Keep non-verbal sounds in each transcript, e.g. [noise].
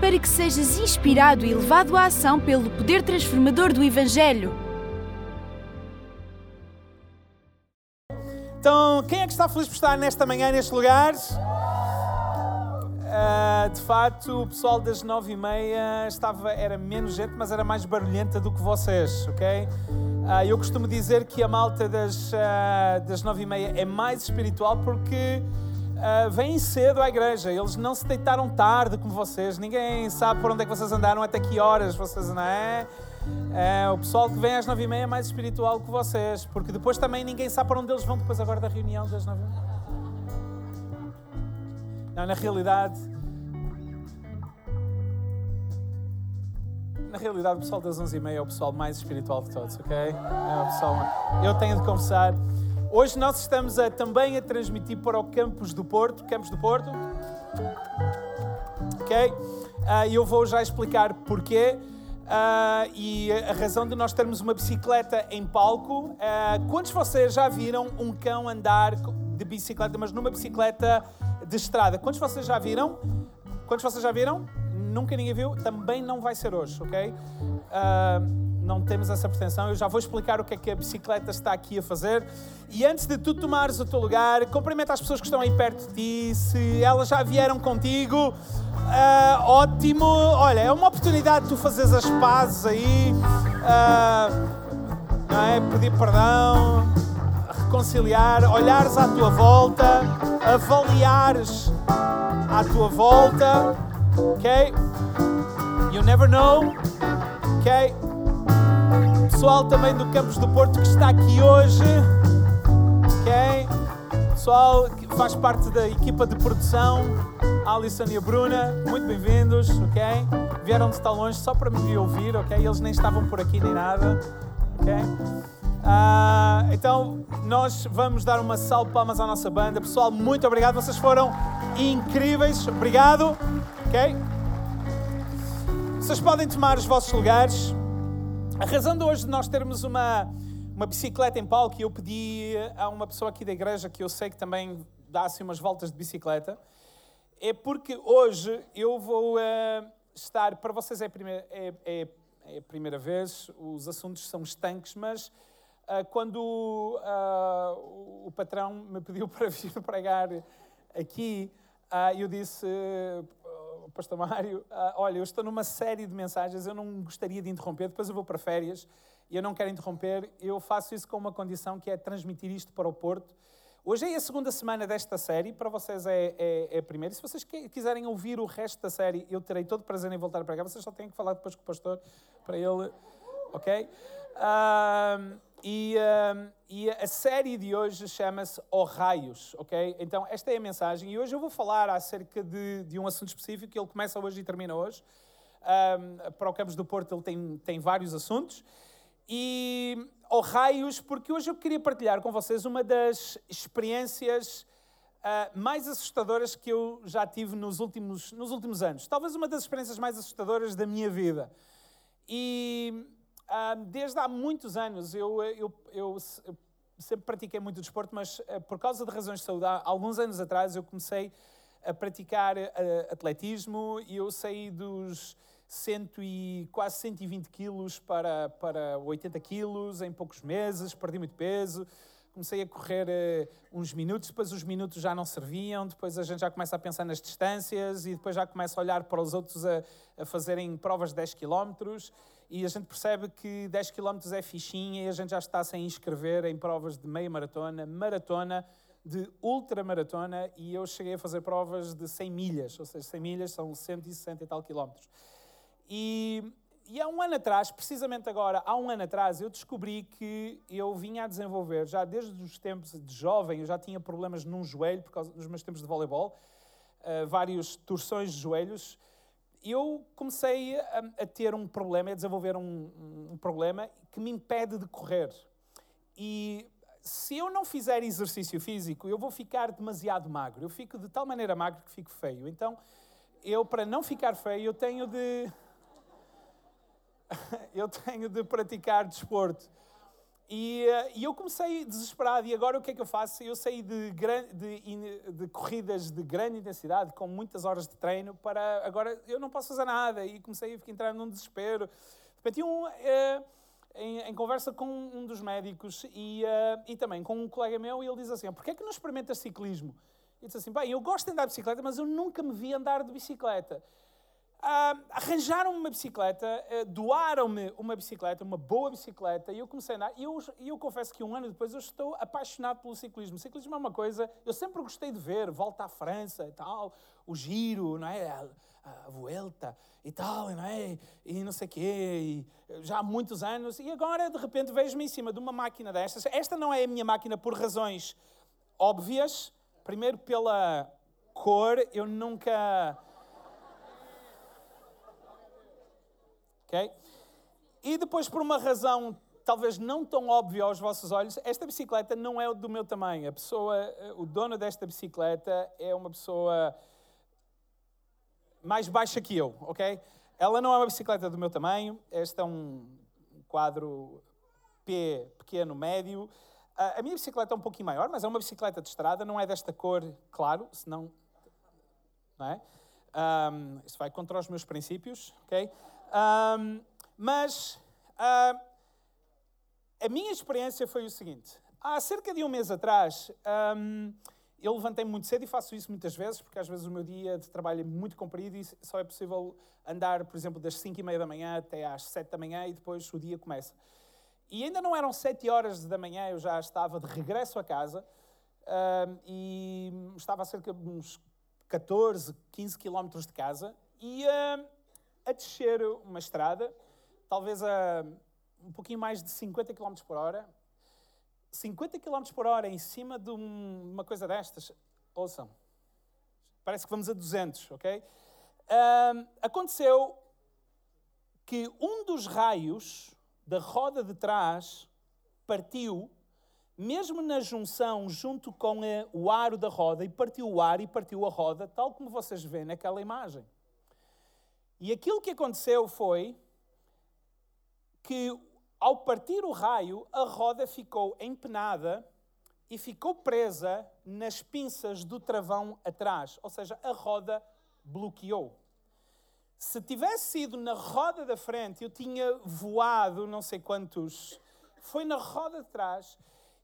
para que sejas inspirado e levado à ação pelo poder transformador do Evangelho. Então, quem é que está feliz por estar nesta manhã, neste lugar? Uh, de facto, o pessoal das nove e meia estava, era menos gente, mas era mais barulhenta do que vocês, ok? Uh, eu costumo dizer que a malta das, uh, das nove e meia é mais espiritual porque uh, vêm cedo à igreja. Eles não se deitaram tarde como vocês. Ninguém sabe por onde é que vocês andaram, até que horas vocês, não é? o pessoal que vem às nove e meia é mais espiritual que vocês, porque depois também ninguém sabe para onde eles vão depois agora da reunião das nove e meia. Não, na realidade, na realidade, o pessoal das 11h30 é o pessoal mais espiritual de todos, ok? É o pessoal. Eu tenho de confessar. Hoje nós estamos a, também a transmitir para o Campus do Porto. Campus do Porto. Ok? Uh, eu vou já explicar porquê. Uh, e a razão de nós termos uma bicicleta em palco. Uh, quantos de vocês já viram um cão andar de bicicleta, mas numa bicicleta de estrada? Quantos de vocês já viram? Quantos de vocês já viram? Nunca ninguém viu? Também não vai ser hoje, ok? Uh, não temos essa pretensão. Eu já vou explicar o que é que a bicicleta está aqui a fazer. E antes de tu tomares o teu lugar, cumprimenta as pessoas que estão aí perto de ti. Se elas já vieram contigo, uh, ótimo. Olha, é uma oportunidade de tu fazeres as pazes aí. Uh, não é? Pedir perdão, reconciliar, olhares à tua volta, avaliares à tua volta. Ok? You never know. Ok? Pessoal também do Campos do Porto que está aqui hoje. Ok? Pessoal que faz parte da equipa de produção, Alison e a Bruna, muito bem-vindos, ok? Vieram de tão longe só para me ouvir, ok? Eles nem estavam por aqui nem nada, ok? Uh, então, nós vamos dar uma salva de palmas à nossa banda. Pessoal, muito obrigado, vocês foram incríveis, obrigado, ok? Vocês podem tomar os vossos lugares. A razão de hoje nós termos uma, uma bicicleta em palco, e eu pedi a uma pessoa aqui da igreja que eu sei que também dá assim umas voltas de bicicleta, é porque hoje eu vou uh, estar, para vocês é a, primeira, é, é, é a primeira vez, os assuntos são estanques, mas uh, quando uh, o patrão me pediu [laughs] para vir pregar aqui, eu disse, Pastor Mário, uh, olha, eu estou numa série de mensagens, eu não gostaria de interromper, depois eu vou para férias e eu não quero interromper, eu faço isso com uma condição que é transmitir isto para o Porto. Hoje é a segunda semana desta série, para vocês é, é, é a primeira. E se vocês quiserem ouvir o resto da série, eu terei todo o prazer em voltar para cá. Vocês só têm que falar depois com o pastor para ele, ok? Uh, e, uh, e, a série de hoje chama-se O Raios, ok? Então, esta é a mensagem. E hoje eu vou falar acerca de, de um assunto específico, que ele começa hoje e termina hoje. Um, para o Campos do Porto ele tem, tem vários assuntos. E O Raios, porque hoje eu queria partilhar com vocês uma das experiências uh, mais assustadoras que eu já tive nos últimos, nos últimos anos. Talvez uma das experiências mais assustadoras da minha vida. E desde há muitos anos, eu, eu, eu, eu, sempre pratiquei muito desporto, mas eh, por causa de razões de saúde, há alguns anos atrás eu comecei a praticar uh, atletismo e eu saí dos e, quase 120 quilos para, para 80 quilos em poucos meses, perdi muito peso, comecei a correr uh, uns minutos, depois os minutos já não serviam, depois a gente já começa a pensar nas distâncias e depois já começa a olhar para os outros a, a fazerem provas de 10 quilómetros e a gente percebe que 10 km é fichinha e a gente já está sem inscrever em provas de meia maratona, maratona, de ultramaratona e eu cheguei a fazer provas de 100 milhas, ou seja, 100 milhas são 160 e tal quilómetros. E, e há um ano atrás, precisamente agora, há um ano atrás, eu descobri que eu vinha a desenvolver, já desde os tempos de jovem, eu já tinha problemas num joelho, por causa dos meus tempos de voleibol, uh, várias torções de joelhos, eu comecei a, a, ter um problema, a desenvolver um, um, problema que me impede de correr. E se eu não fizer exercício físico, eu vou ficar demasiado magro. Eu fico de tal maneira magro que fico feio. Então, eu, para não ficar feio, eu tenho de. [laughs] eu tenho de praticar desporto. E, uh, e, eu comecei desesperado, e agora o que é que eu faço? Eu saí de, de, de, corridas de grande intensidade, com muitas horas de treino, para agora eu não posso fazer nada, e comecei a entrar num desespero. De repente, um, uh, em, em, conversa com um dos médicos e, uh, e também com um colega meu, e ele diz assim: Porquê é que não experimentas ciclismo? E disse assim: Bem, eu gosto de andar de bicicleta, mas eu nunca me vi andar de bicicleta. Uh, arranjaram-me uma bicicleta, uh, doaram-me uma bicicleta, uma boa bicicleta, e eu comecei a andar. E eu, eu confesso que um ano depois eu estou apaixonado pelo ciclismo. O ciclismo é uma coisa, eu sempre gostei de ver, volta à França e tal, o giro, não é? A, a Vuelta e tal, não é? E não sei o quê, e já há muitos anos. E agora, de repente, vejo-me em cima de uma máquina destas. Esta não é a minha máquina por razões óbvias. Primeiro, pela cor, eu nunca ok? E depois, por uma razão talvez não tão óbvia aos vossos olhos, esta bicicleta não é do meu tamanho. A pessoa, o dono desta bicicleta é uma pessoa mais baixa que eu, ok? Ela não é uma bicicleta do meu tamanho. Este é um quadro P pequeno, médio. A minha bicicleta é um pouquinho maior, mas é uma bicicleta de estrada, não é desta cor, claro, senão. Não é? Um, isso vai contra os meus princípios, ok? Um, mas uh, a minha experiência foi o seguinte: há cerca de um mês atrás, um, eu levantei muito cedo e faço isso muitas vezes, porque às vezes o meu dia de trabalho é muito comprido e só é possível andar, por exemplo, das 5 e meia da manhã até às 7 da manhã e depois o dia começa. E ainda não eram 7 horas da manhã, eu já estava de regresso a casa um, e estava a cerca de uns 14, 15 quilómetros de casa e a descer uma estrada, talvez a um pouquinho mais de 50 km por hora. 50 km por hora em cima de um, uma coisa destas, ouçam, parece que vamos a 200, ok? aconteceu que um dos raios da roda de trás partiu, mesmo na junção junto com o aro da roda, e partiu o aro e partiu a roda, tal como vocês veem naquela imagem. E aquilo que aconteceu foi que, ao partir o raio, a roda ficou empenada e ficou presa nas pinças do travão atrás, ou seja, a roda bloqueou. Se tivesse sido na roda da frente, eu tinha voado não sei quantos. Foi na roda de trás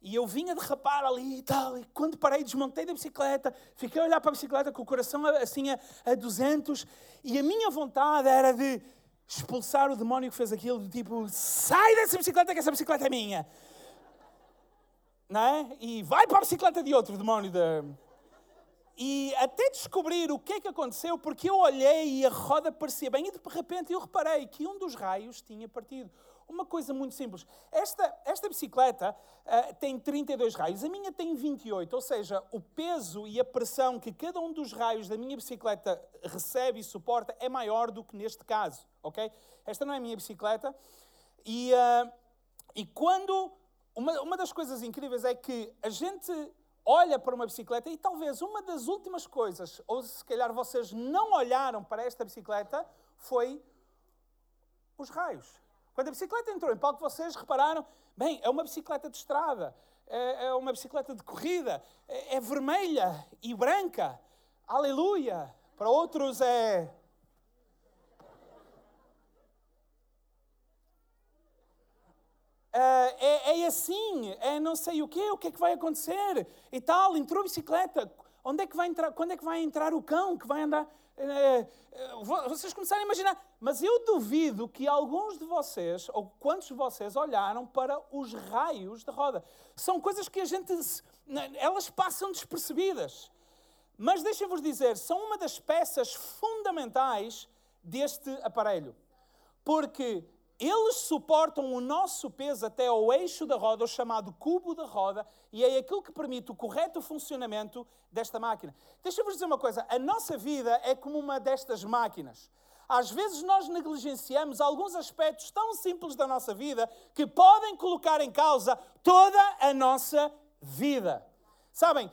e eu vinha derrapar ali e tal, e quando parei, desmontei da bicicleta, fiquei a olhar para a bicicleta com o coração assim a, a 200, e a minha vontade era de expulsar o demónio que fez aquilo, do tipo, sai dessa bicicleta que essa bicicleta é minha. Não é? E vai para a bicicleta de outro demónio. De... E até descobrir o que é que aconteceu, porque eu olhei e a roda parecia bem, e de repente eu reparei que um dos raios tinha partido. Uma coisa muito simples. Esta, esta bicicleta uh, tem 32 raios, a minha tem 28, ou seja, o peso e a pressão que cada um dos raios da minha bicicleta recebe e suporta é maior do que neste caso, ok? Esta não é a minha bicicleta. E, uh, e quando. Uma, uma das coisas incríveis é que a gente olha para uma bicicleta e talvez uma das últimas coisas, ou se calhar vocês não olharam para esta bicicleta, foi os raios. Quando a bicicleta entrou em palco, vocês repararam, bem, é uma bicicleta de estrada, é, é uma bicicleta de corrida, é, é vermelha e branca. Aleluia! Para outros é Uh, é, é, assim, é não sei o quê, o que é que vai acontecer e tal. Entrou a bicicleta, onde é que vai entrar, quando é que vai entrar o cão que vai andar? É, vocês começarem a imaginar, mas eu duvido que alguns de vocês, ou quantos de vocês, olharam para os raios da roda. São coisas que a gente, elas passam despercebidas. Mas deixem-vos dizer, são uma das peças fundamentais deste aparelho. Porque eles suportam o nosso peso até ao eixo da roda, o chamado cubo da roda, e é aquilo que permite o correto funcionamento desta máquina. Deixa-vos dizer uma coisa: a nossa vida é como uma destas máquinas. Às vezes nós negligenciamos alguns aspectos tão simples da nossa vida que podem colocar em causa toda a nossa vida. Sabem,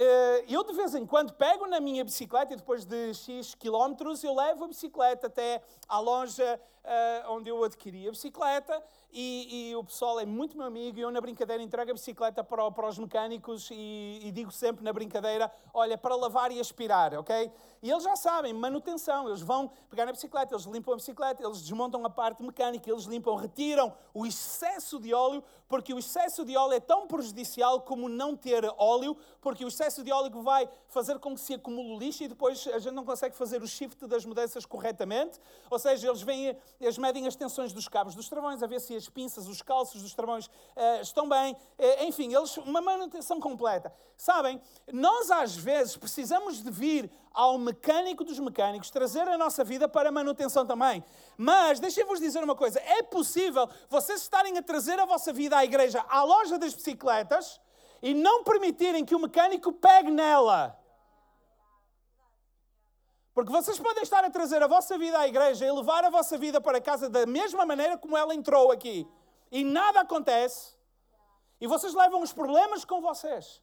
eh, eu de vez em quando pego na minha bicicleta e depois de X quilómetros eu levo a bicicleta até à loja uh, onde eu adquiri a bicicleta e, e, o pessoal é muito meu amigo e eu na brincadeira entrego a bicicleta para, para os mecânicos e, e, digo sempre na brincadeira, olha, para lavar e aspirar, ok? E eles já sabem, manutenção, eles vão pegar na bicicleta, eles limpam a bicicleta, eles desmontam a parte mecânica, eles limpam, retiram o excesso de óleo, porque o excesso de óleo é tão prejudicial como não ter óleo, porque o excesso de óleo vai fazer com que se acumule lixo e depois a gente não consegue fazer o shift das mudanças corretamente, ou seja, eles vêm eles medem as tensões dos cabos dos travões, a ver se as pinças, os calços dos travões uh, estão bem. Uh, enfim, eles, uma manutenção completa. Sabem, nós às vezes precisamos de vir ao mecânico dos mecânicos, trazer a nossa vida para manutenção também. Mas, deixem-vos dizer uma coisa: é possível vocês estarem a trazer a vossa vida à igreja, à loja das bicicletas, e não permitirem que o mecânico pegue nela. Porque vocês podem estar a trazer a vossa vida à igreja e levar a vossa vida para casa da mesma maneira como ela entrou aqui. E nada acontece. E vocês levam os problemas com vocês.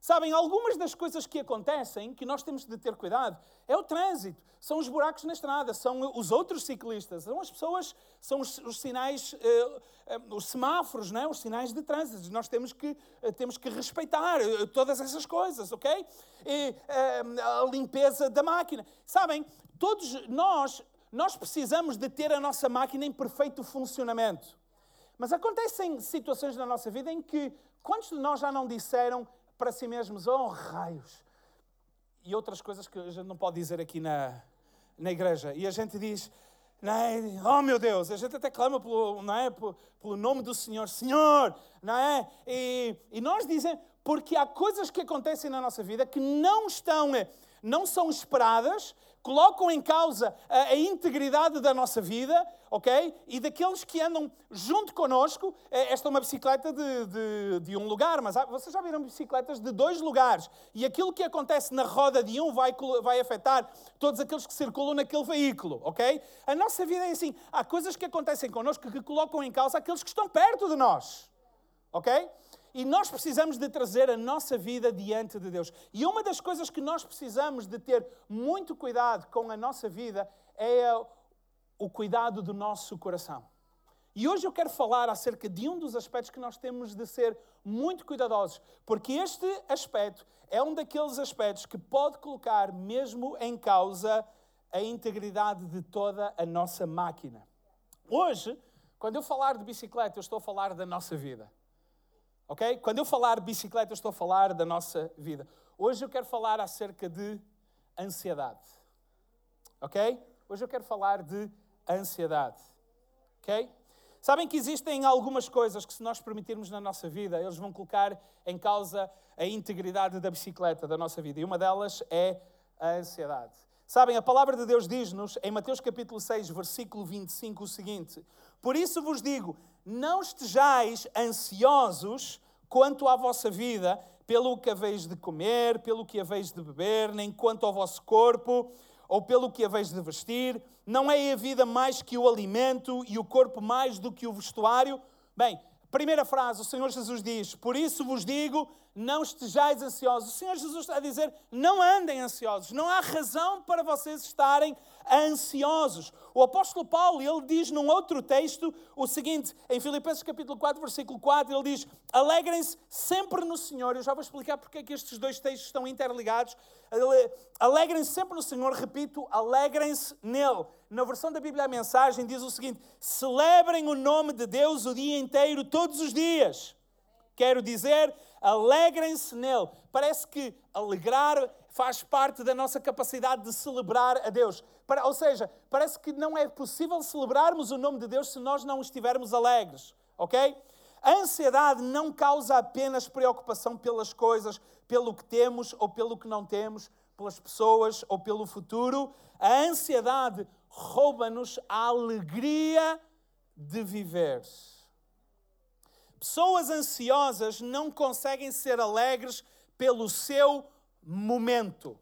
Sabem, algumas das coisas que acontecem, que nós temos de ter cuidado, é o trânsito, são os buracos na estrada, são os outros ciclistas, são as pessoas, são os, os sinais, uh, uh, os semáforos, não é? os sinais de trânsito. Nós temos que, uh, temos que respeitar todas essas coisas, ok? E, a limpeza da máquina. Sabem, todos nós, nós precisamos de ter a nossa máquina em perfeito funcionamento. Mas acontecem situações na nossa vida em que, quantos de nós já não disseram para si mesmos, oh raios, e outras coisas que a gente não pode dizer aqui na, na igreja. E a gente diz, não é? oh meu Deus, a gente até clama pelo, não é? pelo nome do Senhor, Senhor, não é? E, e nós dizemos, porque há coisas que acontecem na nossa vida que não estão, não são esperadas, colocam em causa a, a, integridade da nossa vida, ok? E daqueles que andam junto connosco. É, esta é uma bicicleta de, de, de um lugar, mas há, vocês já viram bicicletas de dois lugares. E aquilo que acontece na roda de um vai, vai afetar todos aqueles que circulam naquele veículo, ok? A nossa vida é assim. Há coisas que acontecem connosco que colocam em causa aqueles que estão perto de nós, ok? E nós precisamos de trazer a nossa vida diante de Deus. E uma das coisas que nós precisamos de ter muito cuidado com a nossa vida é o cuidado do nosso coração. E hoje eu quero falar acerca de um dos aspectos que nós temos de ser muito cuidadosos, porque este aspecto é um daqueles aspectos que pode colocar mesmo em causa a integridade de toda a nossa máquina. Hoje, quando eu falar de bicicleta, eu estou a falar da nossa vida. Ok? Quando eu falar bicicleta, eu estou a falar da nossa vida. Hoje eu quero falar acerca de ansiedade. Ok? Hoje eu quero falar de ansiedade. Ok? Sabem que existem algumas coisas que, se nós permitirmos na nossa vida, eles vão colocar em causa a integridade da bicicleta da nossa vida. E uma delas é a ansiedade. Sabem, a palavra de Deus diz-nos em Mateus capítulo 6, versículo 25, o seguinte: Por isso vos digo, não estejais ansiosos quanto à vossa vida, pelo que haveis de comer, pelo que haveis de beber, nem quanto ao vosso corpo, ou pelo que haveis de vestir. Não é a vida mais que o alimento e o corpo mais do que o vestuário? Bem, primeira frase, o Senhor Jesus diz: Por isso vos digo, não estejais ansiosos. O Senhor Jesus está a dizer: não andem ansiosos. Não há razão para vocês estarem ansiosos. O apóstolo Paulo, ele diz num outro texto o seguinte, em Filipenses capítulo 4, versículo 4, ele diz: "Alegrem-se sempre no Senhor". Eu já vou explicar porque é que estes dois textos estão interligados. Alegrem-se sempre no Senhor, repito, alegrem-se nele. Na versão da Bíblia a mensagem diz o seguinte: "Celebrem o nome de Deus o dia inteiro, todos os dias". Quero dizer, alegrem-se nele. Parece que alegrar faz parte da nossa capacidade de celebrar a Deus. Ou seja, parece que não é possível celebrarmos o nome de Deus se nós não estivermos alegres, ok? A ansiedade não causa apenas preocupação pelas coisas, pelo que temos ou pelo que não temos, pelas pessoas ou pelo futuro. A ansiedade rouba-nos a alegria de viver. Pessoas ansiosas não conseguem ser alegres pelo seu momento.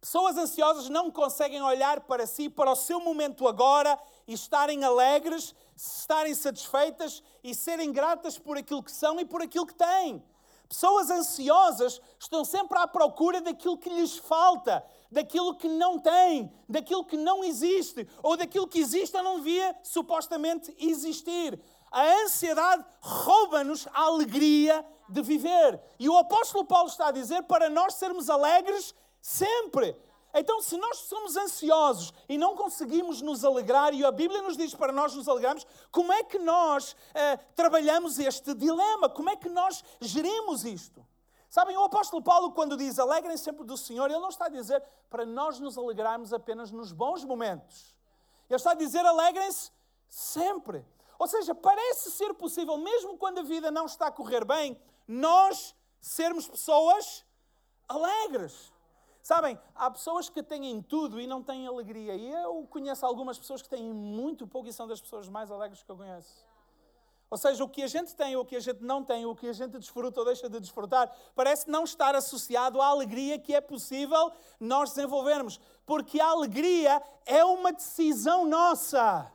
Pessoas ansiosas não conseguem olhar para si, para o seu momento agora e estarem alegres, estarem satisfeitas e serem gratas por aquilo que são e por aquilo que têm. Pessoas ansiosas estão sempre à procura daquilo que lhes falta, daquilo que não têm, daquilo que não existe, ou daquilo que existe ou não devia supostamente existir. A ansiedade rouba-nos a alegria de viver. E o apóstolo Paulo está a dizer para nós sermos alegres sempre. Então, se nós somos ansiosos e não conseguimos nos alegrar, e a Bíblia nos diz para nós nos alegrarmos, como é que nós eh, trabalhamos este dilema? Como é que nós gerimos isto? Sabem, o apóstolo Paulo, quando diz alegrem sempre do Senhor, ele não está a dizer para nós nos alegrarmos apenas nos bons momentos. Ele está a dizer alegrem-se sempre. Ou seja, parece ser possível, mesmo quando a vida não está a correr bem, nós sermos pessoas alegres. Sabem, há pessoas que têm tudo e não têm alegria. E eu conheço algumas pessoas que têm muito pouco e são das pessoas mais alegres que eu conheço. Ou seja, o que a gente tem, o que a gente não tem, o que a gente desfruta ou deixa de desfrutar, parece não estar associado à alegria que é possível nós desenvolvermos. Porque a alegria é uma decisão nossa.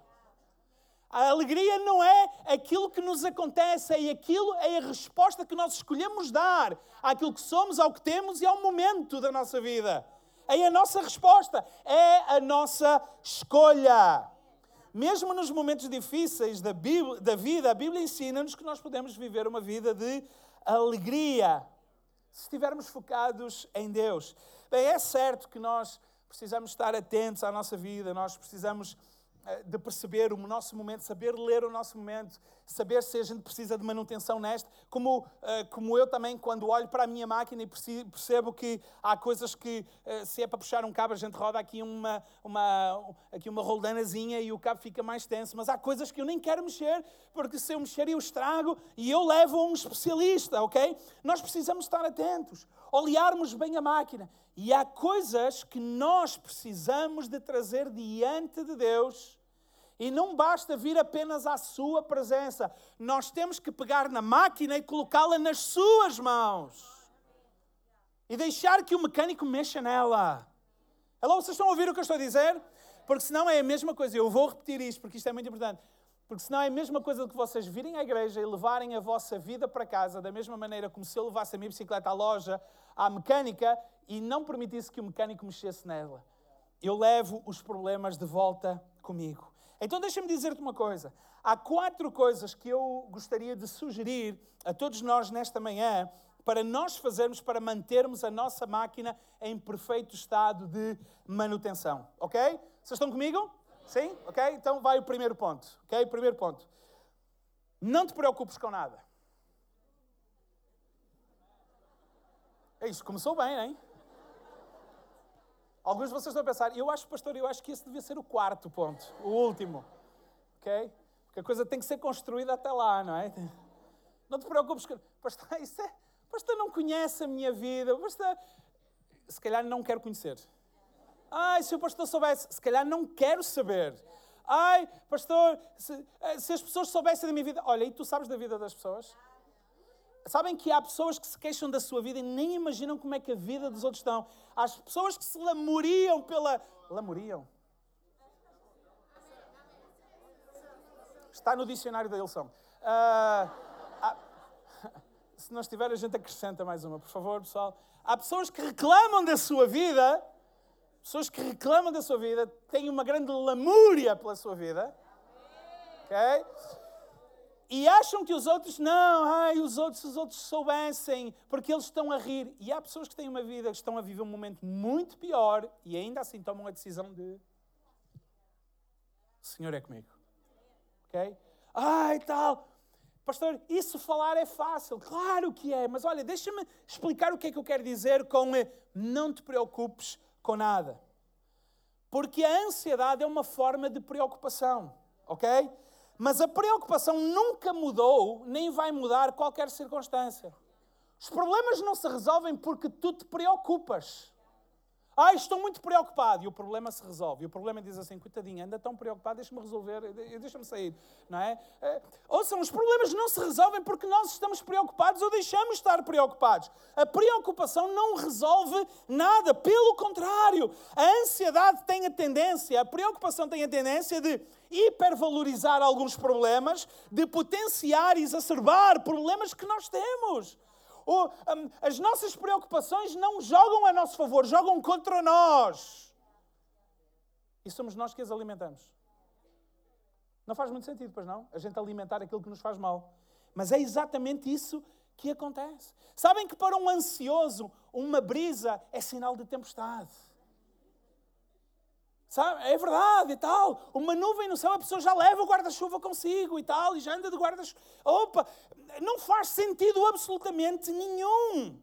A alegria não é aquilo que nos acontece, é aquilo, é a resposta que nós escolhemos dar àquilo que somos, ao que temos e ao momento da nossa vida. É a nossa resposta, é a nossa escolha. Mesmo nos momentos difíceis da, Bíblia, da vida, a Bíblia ensina-nos que nós podemos viver uma vida de alegria, se estivermos focados em Deus. Bem, é certo que nós precisamos estar atentos à nossa vida, nós precisamos de perceber o nosso momento, saber ler o nosso momento, saber se a gente precisa de manutenção neste, como, eh, como eu também, quando olho para a minha máquina e percebo que há coisas que, eh, se é para puxar um cabo, a gente roda aqui uma, uma, aqui uma roldanazinha e o cabo fica mais tenso, mas há coisas que eu nem quero mexer, porque se eu mexer eu estrago e eu levo a um especialista, ok? Nós precisamos estar atentos, olharmos bem a máquina. E há coisas que nós precisamos de trazer diante de Deus. E não basta vir apenas à Sua presença. Nós temos que pegar na máquina e colocá-la nas Suas mãos. E deixar que o mecânico mexa nela. Alô, vocês estão a ouvir o que eu estou a dizer? Porque senão é a mesma coisa. Eu vou repetir isto porque isto é muito importante. Porque senão é a mesma coisa do que vocês virem à igreja e levarem a vossa vida para casa, da mesma maneira como se eu levasse a minha bicicleta à loja, à mecânica, e não permitisse que o mecânico mexesse nela. Eu levo os problemas de volta comigo. Então deixa-me dizer-te uma coisa. Há quatro coisas que eu gostaria de sugerir a todos nós nesta manhã para nós fazermos para mantermos a nossa máquina em perfeito estado de manutenção. Ok? Vocês estão comigo? Sim? Ok? Então vai o primeiro ponto. Ok? Primeiro ponto. Não te preocupes com nada. É isso, começou bem, hein? Alguns de vocês a pensar, eu acho, pastor, eu acho que esse devia ser o quarto ponto, o último. Ok? Porque a coisa tem que ser construída até lá, não é? Não te preocupes, pastor, [laughs] isso é, pastor não conhece a minha vida, pastor, se calhar não quero conhecer. Ai, se o pastor soubesse, se calhar não quero saber. Ai, pastor, se, eh, se as pessoas soubessem da minha vida, olha, e tu sabes da vida das pessoas? Sabem que há pessoas que se queixam da sua vida e nem imaginam como é que a vida dos outros estão. Há pessoas que se lamuriam pela. Lamuriam? Está no dicionário da Ilson. Uh, há... [laughs] Se não estiver, a gente acrescenta mais uma, por favor, pessoal. Há pessoas que reclamam da sua vida, pessoas que reclamam da sua vida, têm uma grande lamúria pela sua vida. Ok? E acham que os outros, não, ai, os outros, os outros soubessem, porque eles estão a rir. E há pessoas que têm uma vida, que estão a viver um momento muito pior e ainda assim tomam a decisão de: o Senhor é comigo. Ok? Ai, tal. Pastor, isso falar é fácil. Claro que é, mas olha, deixa-me explicar o que é que eu quero dizer com não te preocupes com nada. Porque a ansiedade é uma forma de preocupação, ok? Mas a preocupação nunca mudou, nem vai mudar qualquer circunstância. Os problemas não se resolvem porque tu te preocupas. Ah, estou muito preocupado. E o problema se resolve. E o problema diz assim: coitadinho, anda tão preocupado, deixa-me resolver, deixa-me sair. Não é? é? Ouçam, os problemas não se resolvem porque nós estamos preocupados ou deixamos de estar preocupados. A preocupação não resolve nada. Pelo contrário, a ansiedade tem a tendência, a preocupação tem a tendência de hipervalorizar alguns problemas, de potenciar e exacerbar problemas que nós temos. O, um, as nossas preocupações não jogam a nosso favor, jogam contra nós. E somos nós que as alimentamos. Não faz muito sentido, pois não? A gente alimentar aquilo que nos faz mal. Mas é exatamente isso que acontece. Sabem que para um ansioso, uma brisa é sinal de tempestade. Sabe? É verdade e tal. Uma nuvem no céu, a pessoa já leva o guarda-chuva consigo e tal, e já anda de guarda-chuva. Opa, não faz sentido absolutamente nenhum.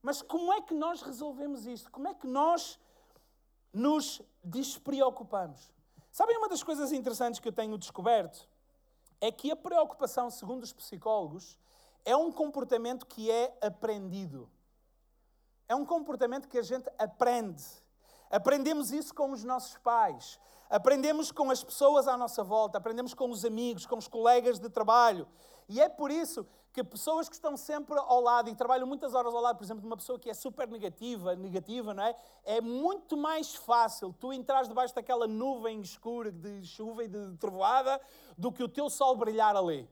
Mas como é que nós resolvemos isto? Como é que nós nos despreocupamos? Sabem uma das coisas interessantes que eu tenho descoberto? É que a preocupação, segundo os psicólogos, é um comportamento que é aprendido. É um comportamento que a gente aprende. Aprendemos isso com os nossos pais, aprendemos com as pessoas à nossa volta, aprendemos com os amigos, com os colegas de trabalho. E é por isso que pessoas que estão sempre ao lado e trabalham muitas horas ao lado, por exemplo, de uma pessoa que é super negativa, negativa, não é? É muito mais fácil tu entrares debaixo daquela nuvem escura de chuva e de trovoada do que o teu sol brilhar ali.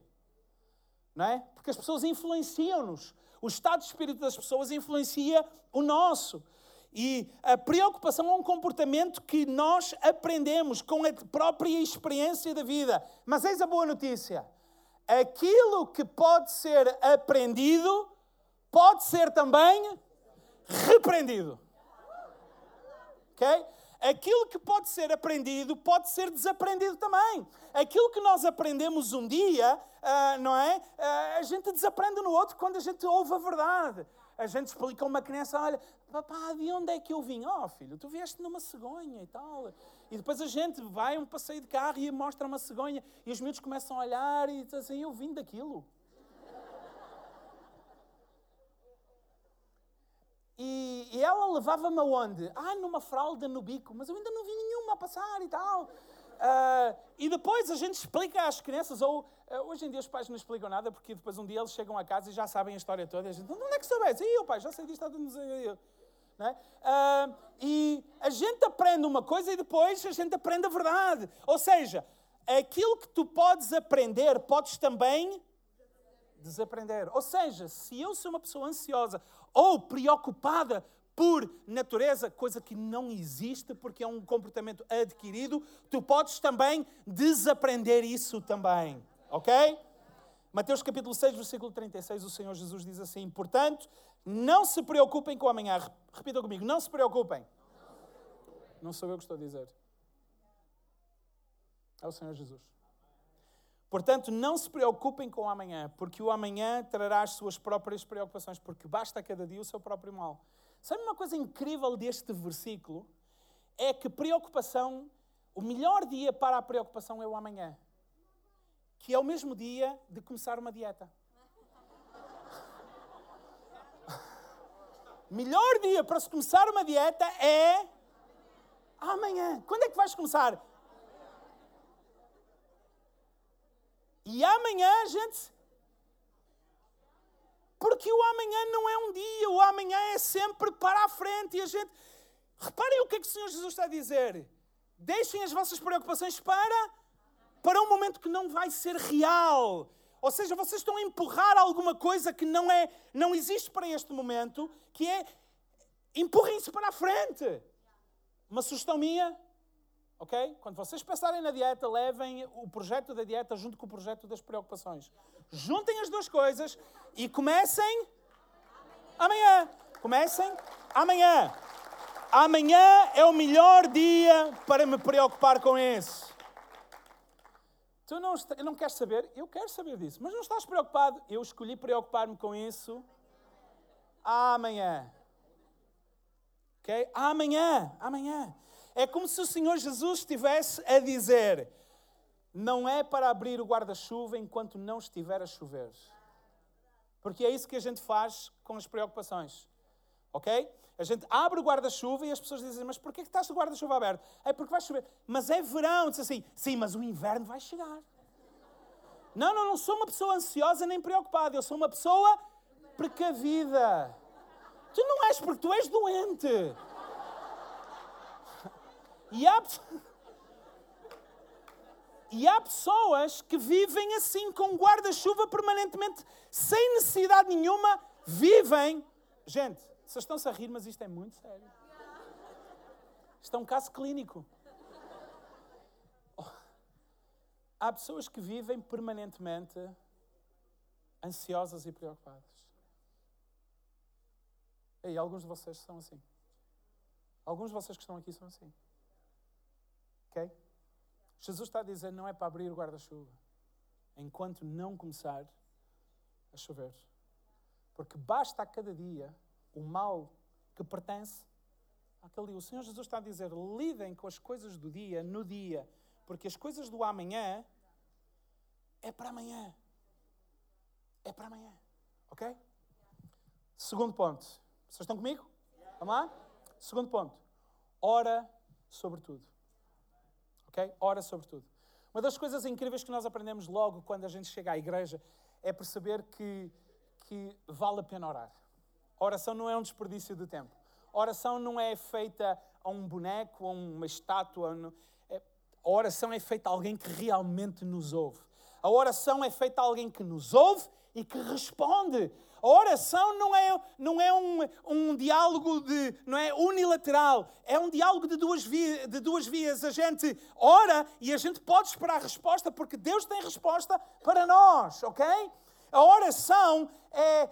Não é? Porque as pessoas influenciam-nos. O estado de espírito das pessoas influencia o nosso. E a preocupação é um comportamento que nós aprendemos com a própria experiência da vida. Mas eis a boa notícia: aquilo que pode ser aprendido pode ser também repreendido. Ok? Aquilo que pode ser aprendido pode ser desaprendido também. Aquilo que nós aprendemos um dia, uh, não é? Uh, a gente desaprende no outro quando a gente ouve a verdade a gente explica a uma criança, olha, papá, de onde é que eu vim? Oh, filho, tu vieste numa cegonha e tal. E depois a gente vai a um passeio de carro e mostra uma cegonha. E os miúdos começam a olhar e dizem assim, eu vim daquilo. E, e ela levava-me aonde? Ah, numa fralda no bico. Mas eu ainda não vi nenhuma a passar e tal. Uh, e depois a gente explica às crianças, ou uh, hoje em dia os pais não explicam nada, porque depois um dia eles chegam a casa e já sabem a história toda. E a gente, onde é que soubesse? E o pai, já sei disto, está a dizer. É? Uh, e a gente aprende uma coisa e depois a gente aprende a verdade. Ou seja, aquilo que tu podes aprender, podes também desaprender. Ou seja, se eu sou uma pessoa ansiosa ou preocupada por natureza, coisa que não existe porque é um comportamento adquirido, tu podes também desaprender isso também, ok? Mateus capítulo 6, versículo 36, o Senhor Jesus diz assim: Portanto, não se preocupem com amanhã. Repita comigo: não se preocupem. Não sou eu que estou a dizer. É o Senhor Jesus. Portanto, não se preocupem com o amanhã, porque o amanhã trará as suas próprias preocupações, porque basta cada dia o seu próprio mal. Sabe uma coisa incrível deste versículo? É que preocupação, o melhor dia para a preocupação é o amanhã, que é o mesmo dia de começar uma dieta. [laughs] melhor dia para se começar uma dieta é amanhã. Quando é que vais começar? E amanhã, gente, porque o amanhã não é um dia, o amanhã é sempre para a frente. E a gente. Reparem o que é que o Senhor Jesus está a dizer. Deixem as vossas preocupações para, para um momento que não vai ser real. Ou seja, vocês estão a empurrar alguma coisa que não, é, não existe para este momento, que é empurrem-se para a frente. Uma sugestão minha, ok? Quando vocês pensarem na dieta, levem o projeto da dieta junto com o projeto das preocupações. Juntem as duas coisas e comecem amanhã. Comecem amanhã. Amanhã é o melhor dia para me preocupar com isso. Tu não, não queres saber? Eu quero saber disso. Mas não estás preocupado? Eu escolhi preocupar-me com isso amanhã. Ok? Amanhã. Amanhã. É como se o Senhor Jesus estivesse a dizer: não é para abrir o guarda-chuva enquanto não estiver a chover. Porque é isso que a gente faz com as preocupações. Ok? A gente abre o guarda-chuva e as pessoas dizem: Mas porquê que estás o guarda-chuva aberto? É porque vai chover. Mas é verão. Diz assim: Sim, mas o inverno vai chegar. Não, não, não sou uma pessoa ansiosa nem preocupada. Eu sou uma pessoa precavida. Tu não és porque tu és doente. E há, [laughs] e há pessoas que vivem assim, com guarda-chuva permanentemente, sem necessidade nenhuma, vivem. Gente, vocês estão-se a rir, mas isto é muito sério. Isto é um caso clínico. Há pessoas que vivem permanentemente ansiosas e preocupadas. E alguns de vocês são assim. Alguns de vocês que estão aqui são assim. Ok? Jesus está a dizer: não é para abrir o guarda-chuva enquanto não começar a chover. Porque basta a cada dia o mal que pertence àquele dia. O Senhor Jesus está a dizer: lidem com as coisas do dia no dia, porque as coisas do amanhã é para amanhã. É para amanhã. Ok? Segundo ponto. Vocês estão comigo? Vamos lá? Segundo ponto. Ora sobre tudo. Ok? Ora sobre tudo. Uma das coisas incríveis que nós aprendemos logo quando a gente chega à igreja é perceber que, que vale a pena orar. A oração não é um desperdício de tempo. A oração não é feita a um boneco, a uma estátua. É, a oração é feita a alguém que realmente nos ouve. A oração é feita a alguém que nos ouve e que responde. A oração não é, não é um, um diálogo de, não é unilateral, é um diálogo de duas, via, de duas vias. A gente ora e a gente pode esperar a resposta porque Deus tem resposta para nós, ok? A oração é, é,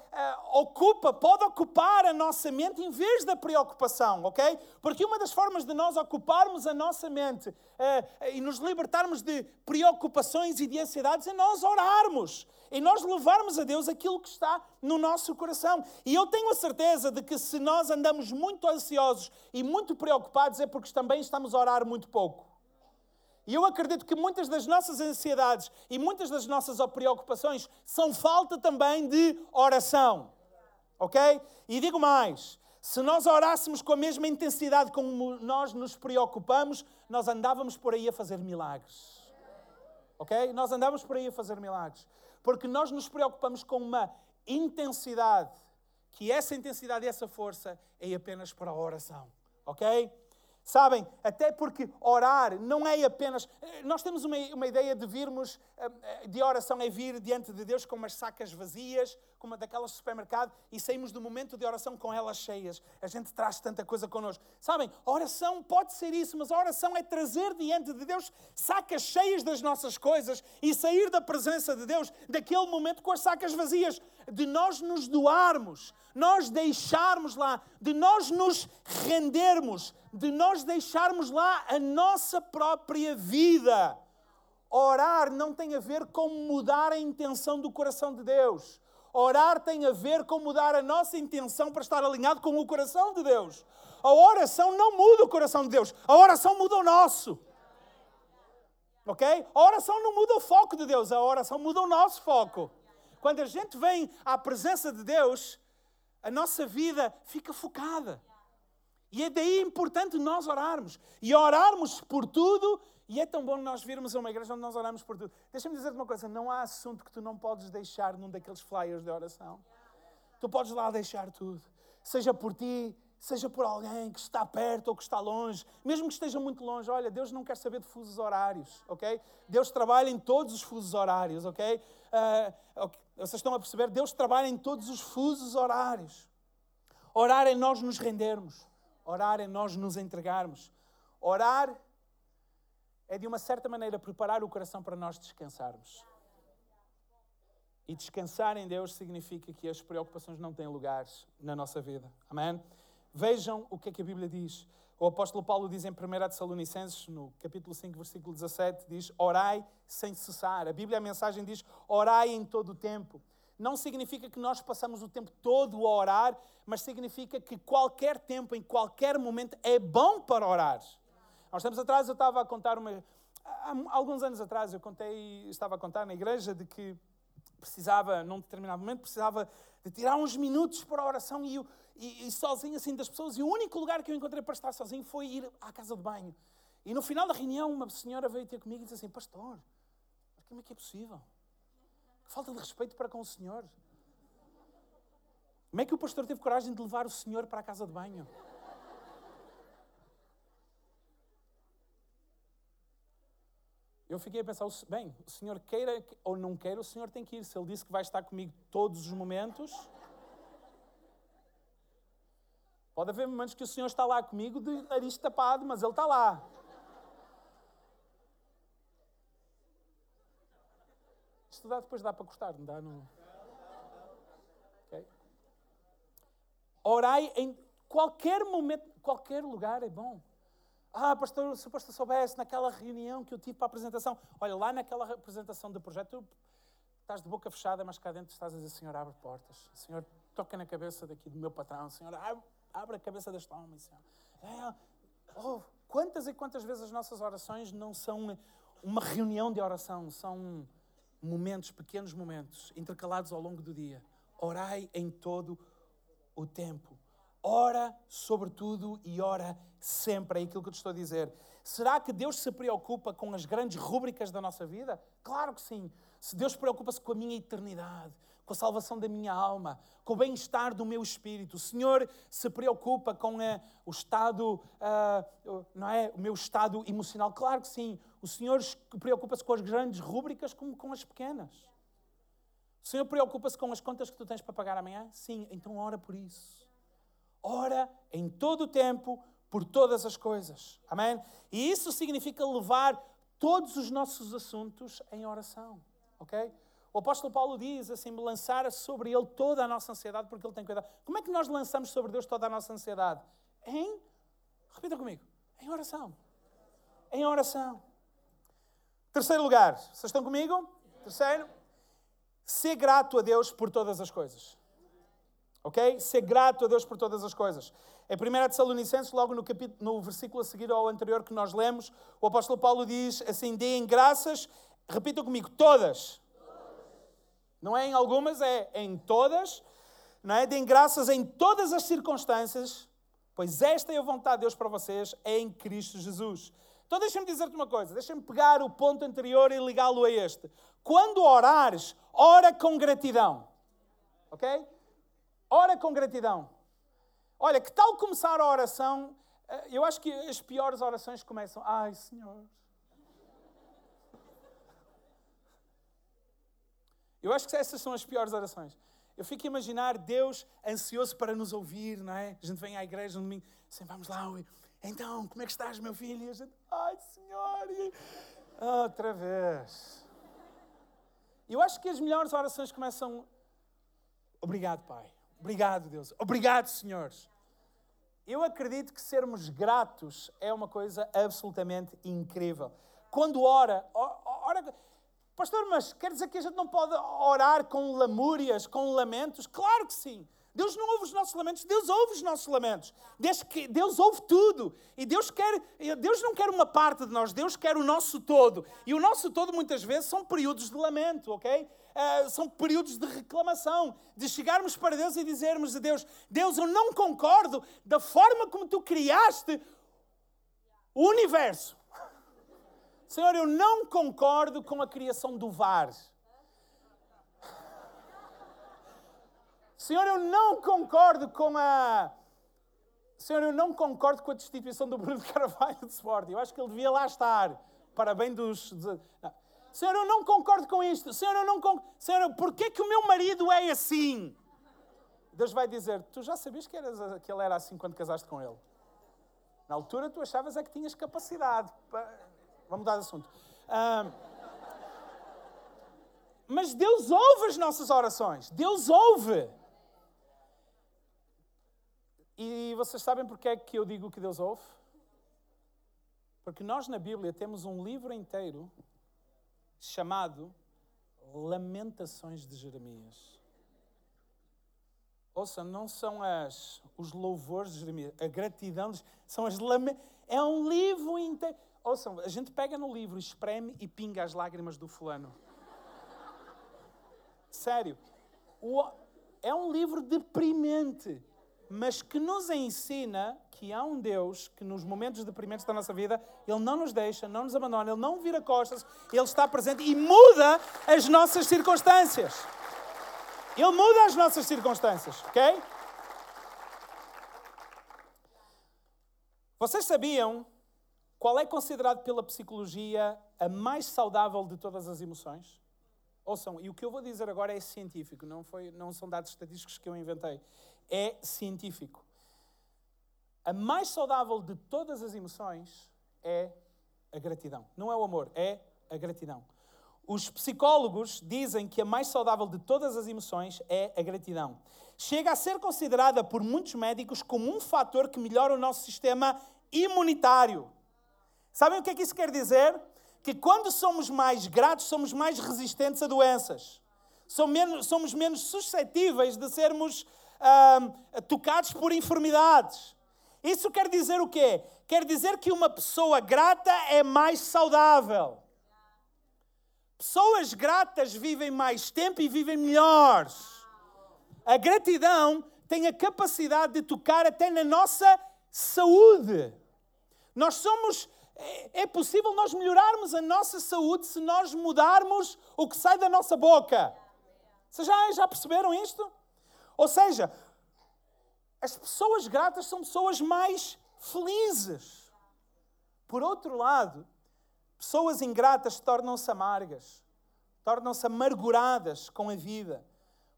ocupa, pode ocupar a nossa mente em vez da preocupação, ok? Porque uma das formas de nós ocuparmos a nossa mente é, e nos libertarmos de preocupações e de ansiedades é nós orarmos e nós levarmos a Deus aquilo que está no nosso coração. E eu tenho a certeza de que se nós andamos muito ansiosos e muito preocupados é porque também estamos a orar muito pouco. E eu acredito que muitas das nossas ansiedades e muitas das nossas preocupações são falta também de oração. Ok? E digo mais: se nós orássemos com a mesma intensidade como nós nos preocupamos, nós andávamos por aí a fazer milagres. Ok? Nós andávamos por aí a fazer milagres. Porque nós nos preocupamos com uma intensidade, que essa intensidade e essa força é apenas para a oração. Ok? Sabem, até porque orar não é apenas. Nós temos uma, uma ideia de virmos, eh, eh, de oração é vir diante de Deus com umas sacas vazias, como daquelas supermercado, e saímos do momento de oração com elas cheias. A gente traz tanta coisa connosco. Sabem, a oração pode ser isso, mas a oração é trazer diante de Deus sacas cheias das nossas coisas e sair da presença de Deus daquele momento com as sacas vazias, de nós nos doarmos, nós deixarmos lá, de nós nos rendermos de nós deixarmos lá a nossa própria vida. Orar não tem a ver com mudar a intenção do coração de Deus. Orar tem a ver com mudar a nossa intenção para estar alinhado com o coração de Deus. A oração não muda o coração de Deus, a oração muda o nosso. Ok? A oração não muda o foco de Deus, a oração muda o nosso foco. Quando a gente vem à presença de Deus, a nossa vida fica focada. E é daí importante nós orarmos. E orarmos por tudo. E é tão bom nós virmos a uma igreja onde nós oramos por tudo. Deixa-me dizer-te uma coisa: não há assunto que tu não podes deixar num daqueles flyers de oração. Tu podes lá deixar tudo. Seja por ti, seja por alguém que está perto ou que está longe, mesmo que esteja muito longe. Olha, Deus não quer saber de fusos horários, ok? Deus trabalha em todos os fusos horários, ok? Uh, okay. Vocês estão a perceber? Deus trabalha em todos os fusos horários. Orar é nós nos rendermos. Orar é nós nos entregarmos. Orar é, de uma certa maneira, preparar o coração para nós descansarmos. E descansar em Deus significa que as preocupações não têm lugares na nossa vida. Amém? Vejam o que é que a Bíblia diz. O apóstolo Paulo diz em 1 Tessalonicenses, no capítulo 5, versículo 17, diz, orai sem cessar. A Bíblia, a mensagem diz, orai em todo o tempo não significa que nós passamos o tempo todo a orar, mas significa que qualquer tempo, em qualquer momento, é bom para orar. Há uns atrás eu estava a contar uma. Há alguns anos atrás eu contei, estava a contar na igreja de que precisava, num determinado momento, precisava de tirar uns minutos para a oração e, e, e sozinho assim das pessoas. E o único lugar que eu encontrei para estar sozinho foi ir à casa de banho. E no final da reunião, uma senhora veio ter comigo e disse assim: Pastor, como é que é possível? Falta de respeito para com o Senhor. Como é que o pastor teve coragem de levar o Senhor para a casa de banho? Eu fiquei a pensar, bem, o Senhor queira ou não queira, o Senhor tem que ir. Se Ele disse que vai estar comigo todos os momentos, Pode haver momentos que o Senhor está lá comigo de nariz tapado, mas Ele está lá. Dá, depois dá para cortar, não dá? Não... Okay. Orai em qualquer momento, qualquer lugar é bom. Ah, pastor, se o pastor soubesse naquela reunião que eu tive para a apresentação, olha, lá naquela apresentação do projeto, tu estás de boca fechada, mas cá dentro estás a dizer, Senhor, abre portas. Senhor, toca na cabeça daqui do meu patrão. Senhor, abre, abre a cabeça deste homem, Senhor. É, oh, quantas e quantas vezes as nossas orações não são uma reunião de oração, são momentos, pequenos momentos, intercalados ao longo do dia. Orai em todo o tempo. Ora sobre tudo e ora sempre. É aquilo que eu te estou a dizer. Será que Deus se preocupa com as grandes rúbricas da nossa vida? Claro que sim. Se Deus preocupa-se com a minha eternidade, com a salvação da minha alma, com o bem-estar do meu espírito, o Senhor se preocupa com uh, o estado, uh, não é? O meu estado emocional? Claro que sim. O Senhor preocupa-se com as grandes rúbricas como com as pequenas. O Senhor preocupa-se com as contas que tu tens para pagar amanhã? Sim, então ora por isso. Ora em todo o tempo, por todas as coisas. Amém? E isso significa levar todos os nossos assuntos em oração. Ok? O apóstolo Paulo diz assim: lançar sobre ele toda a nossa ansiedade, porque ele tem cuidado. Como é que nós lançamos sobre Deus toda a nossa ansiedade? Em, repita comigo, em oração. Em oração. Terceiro lugar, vocês estão comigo? Terceiro, ser grato a Deus por todas as coisas. Ok? Ser grato a Deus por todas as coisas. Em 1 Tessalonicenses, logo no, capítulo, no versículo a seguir ao anterior que nós lemos, o apóstolo Paulo diz assim: deem graças, repitam comigo, todas. Não é em algumas, é em todas. Não é? Deem graças em todas as circunstâncias, pois esta é a vontade de Deus para vocês, é em Cristo Jesus. Então deixa-me dizer-te uma coisa, deixa-me pegar o ponto anterior e ligá-lo a este. Quando orares, ora com gratidão. Ok? Ora com gratidão. Olha, que tal começar a oração? Eh, eu acho que as piores orações começam, ai Senhor. Eu acho que essas são as piores orações. Eu fico a imaginar Deus ansioso para nos ouvir, não é? A gente vem à igreja no domingo, assim, vamos lá, então, como é que estás, meu filho? E a gente, ai Senhor, e... outra vez. Eu acho que as melhores orações começam, obrigado, Pai. Obrigado, Deus. Obrigado, senhores. Eu acredito que sermos gratos é uma coisa absolutamente incrível. Quando ora, ora, pastor, mas quer dizer que a gente não pode orar com lamúrias, com lamentos? Claro que sim. Deus não ouve os nossos lamentos, Deus ouve os nossos lamentos. Deus, Deus ouve tudo. E Deus, quer, Deus não quer uma parte de nós, Deus quer o nosso todo. E o nosso todo, muitas vezes, são períodos de lamento, ok? Uh, são períodos de reclamação, de chegarmos para Deus e dizermos a Deus: Deus, eu não concordo da forma como tu criaste o universo. [laughs] Senhor, eu não concordo com a criação do VAR. Senhor, eu não concordo com a. Senhor, eu não concordo com a destituição do Bruno Carvalho de Sport. Eu acho que ele devia lá estar. Parabéns dos. Senhor, eu não concordo com isto. Senhor, eu não concordo. Senhor, porquê que o meu marido é assim? Deus vai dizer: Tu já sabias que, eras, que ele era assim quando casaste com ele? Na altura tu achavas é que tinhas capacidade. Vamos mudar de assunto. Um... Mas Deus ouve as nossas orações. Deus ouve. E vocês sabem porque é que eu digo que Deus ouve? Porque nós na Bíblia temos um livro inteiro chamado Lamentações de Jeremias. Ouça, não são as, os louvores de Jeremias, a gratidão, são as lamentações. É um livro inteiro. Ouçam, a gente pega no livro, espreme e pinga as lágrimas do fulano. Sério. O, é um livro deprimente mas que nos ensina que há um Deus que nos momentos deprimentes da nossa vida, Ele não nos deixa, não nos abandona, Ele não vira costas, Ele está presente e muda as nossas circunstâncias. Ele muda as nossas circunstâncias, ok? Vocês sabiam qual é considerado pela psicologia a mais saudável de todas as emoções? Ouçam, e o que eu vou dizer agora é científico, não, foi, não são dados estatísticos que eu inventei é científico. A mais saudável de todas as emoções é a gratidão. Não é o amor, é a gratidão. Os psicólogos dizem que a mais saudável de todas as emoções é a gratidão. Chega a ser considerada por muitos médicos como um fator que melhora o nosso sistema imunitário. Sabem o que é que isso quer dizer? Que quando somos mais gratos, somos mais resistentes a doenças. Somos menos, suscetíveis de sermos ah, tocados por enfermidades. Isso quer dizer o quê? Quer dizer que uma pessoa grata é mais saudável. Pessoas gratas vivem mais tempo e vivem melhores. A gratidão tem a capacidade de tocar até na nossa saúde. Nós somos. É, é possível nós melhorarmos a nossa saúde se nós mudarmos o que sai da nossa boca. Vocês já, já perceberam isto? Ou seja, as pessoas gratas são pessoas mais felizes. Por outro lado, pessoas ingratas tornam-se amargas, tornam-se amarguradas com a vida,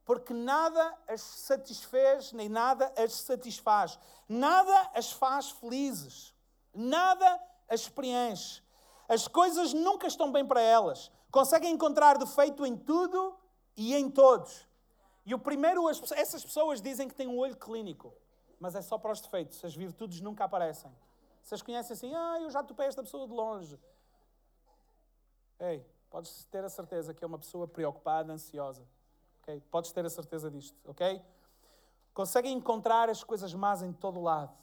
porque nada as satisfez nem nada as satisfaz, nada as faz felizes, nada as preenche. As coisas nunca estão bem para elas, conseguem encontrar defeito em tudo e em todos. E o primeiro, essas pessoas dizem que têm um olho clínico, mas é só para os defeitos, as virtudes nunca aparecem. Vocês conhecem assim, ah, eu já topei esta pessoa de longe. Ei, podes ter a certeza que é uma pessoa preocupada, ansiosa. Okay? Podes ter a certeza disto, ok? Conseguem encontrar as coisas más em todo lado.